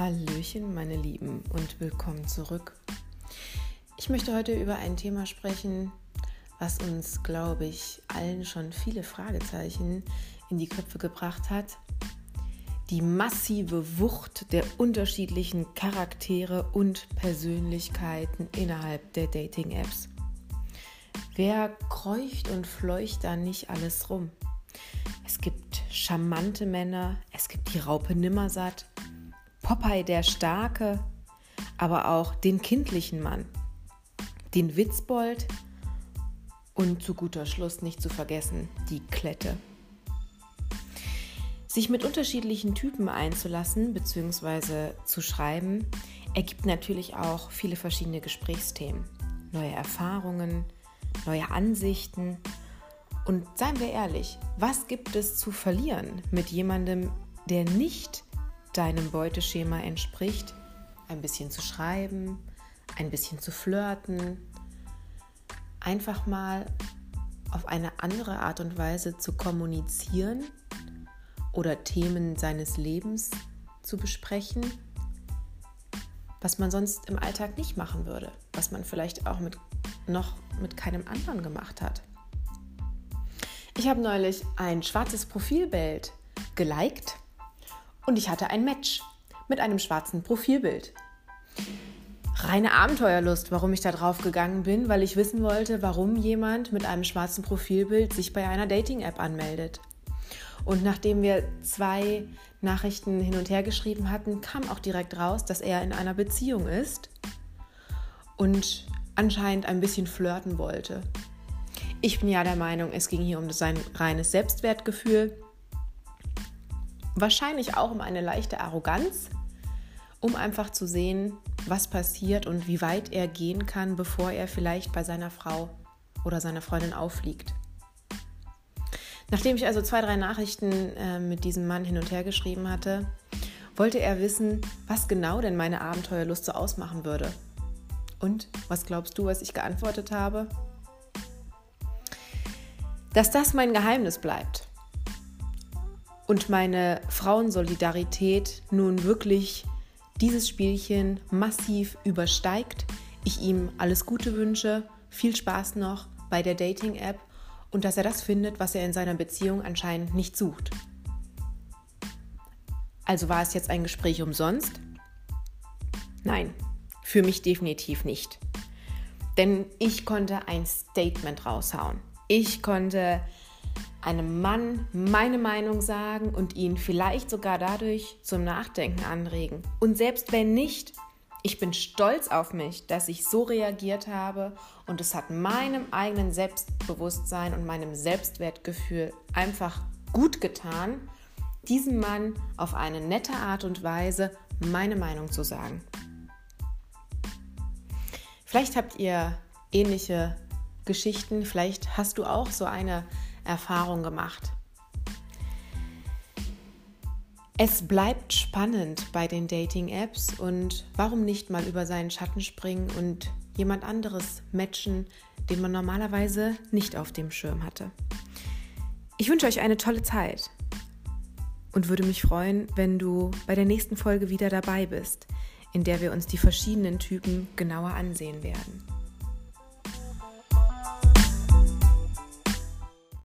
Hallöchen, meine Lieben, und willkommen zurück. Ich möchte heute über ein Thema sprechen, was uns, glaube ich, allen schon viele Fragezeichen in die Köpfe gebracht hat. Die massive Wucht der unterschiedlichen Charaktere und Persönlichkeiten innerhalb der Dating-Apps. Wer kreucht und fleucht da nicht alles rum? Es gibt charmante Männer, es gibt die Raupe Nimmersatt, Popeye der Starke, aber auch den kindlichen Mann, den Witzbold und zu guter Schluss nicht zu vergessen die Klette. Sich mit unterschiedlichen Typen einzulassen bzw. zu schreiben, ergibt natürlich auch viele verschiedene Gesprächsthemen, neue Erfahrungen, neue Ansichten. Und seien wir ehrlich, was gibt es zu verlieren mit jemandem, der nicht deinem Beuteschema entspricht, ein bisschen zu schreiben, ein bisschen zu flirten, einfach mal auf eine andere Art und Weise zu kommunizieren oder Themen seines Lebens zu besprechen, was man sonst im Alltag nicht machen würde, was man vielleicht auch mit, noch mit keinem anderen gemacht hat. Ich habe neulich ein schwarzes Profilbild geliked und ich hatte ein Match mit einem schwarzen Profilbild. Reine Abenteuerlust, warum ich da drauf gegangen bin, weil ich wissen wollte, warum jemand mit einem schwarzen Profilbild sich bei einer Dating-App anmeldet. Und nachdem wir zwei Nachrichten hin und her geschrieben hatten, kam auch direkt raus, dass er in einer Beziehung ist und anscheinend ein bisschen flirten wollte. Ich bin ja der Meinung, es ging hier um sein reines Selbstwertgefühl Wahrscheinlich auch um eine leichte Arroganz, um einfach zu sehen, was passiert und wie weit er gehen kann, bevor er vielleicht bei seiner Frau oder seiner Freundin auffliegt. Nachdem ich also zwei, drei Nachrichten äh, mit diesem Mann hin und her geschrieben hatte, wollte er wissen, was genau denn meine Abenteuerlust so ausmachen würde. Und was glaubst du, was ich geantwortet habe? Dass das mein Geheimnis bleibt und meine Frauensolidarität nun wirklich dieses Spielchen massiv übersteigt. Ich ihm alles Gute wünsche, viel Spaß noch bei der Dating-App und dass er das findet, was er in seiner Beziehung anscheinend nicht sucht. Also war es jetzt ein Gespräch umsonst? Nein, für mich definitiv nicht. Denn ich konnte ein Statement raushauen. Ich konnte einem Mann meine Meinung sagen und ihn vielleicht sogar dadurch zum Nachdenken anregen. Und selbst wenn nicht, ich bin stolz auf mich, dass ich so reagiert habe und es hat meinem eigenen Selbstbewusstsein und meinem Selbstwertgefühl einfach gut getan, diesem Mann auf eine nette Art und Weise meine Meinung zu sagen. Vielleicht habt ihr ähnliche Geschichten, vielleicht hast du auch so eine Erfahrung gemacht. Es bleibt spannend bei den Dating-Apps und warum nicht mal über seinen Schatten springen und jemand anderes matchen, den man normalerweise nicht auf dem Schirm hatte. Ich wünsche euch eine tolle Zeit und würde mich freuen, wenn du bei der nächsten Folge wieder dabei bist, in der wir uns die verschiedenen Typen genauer ansehen werden.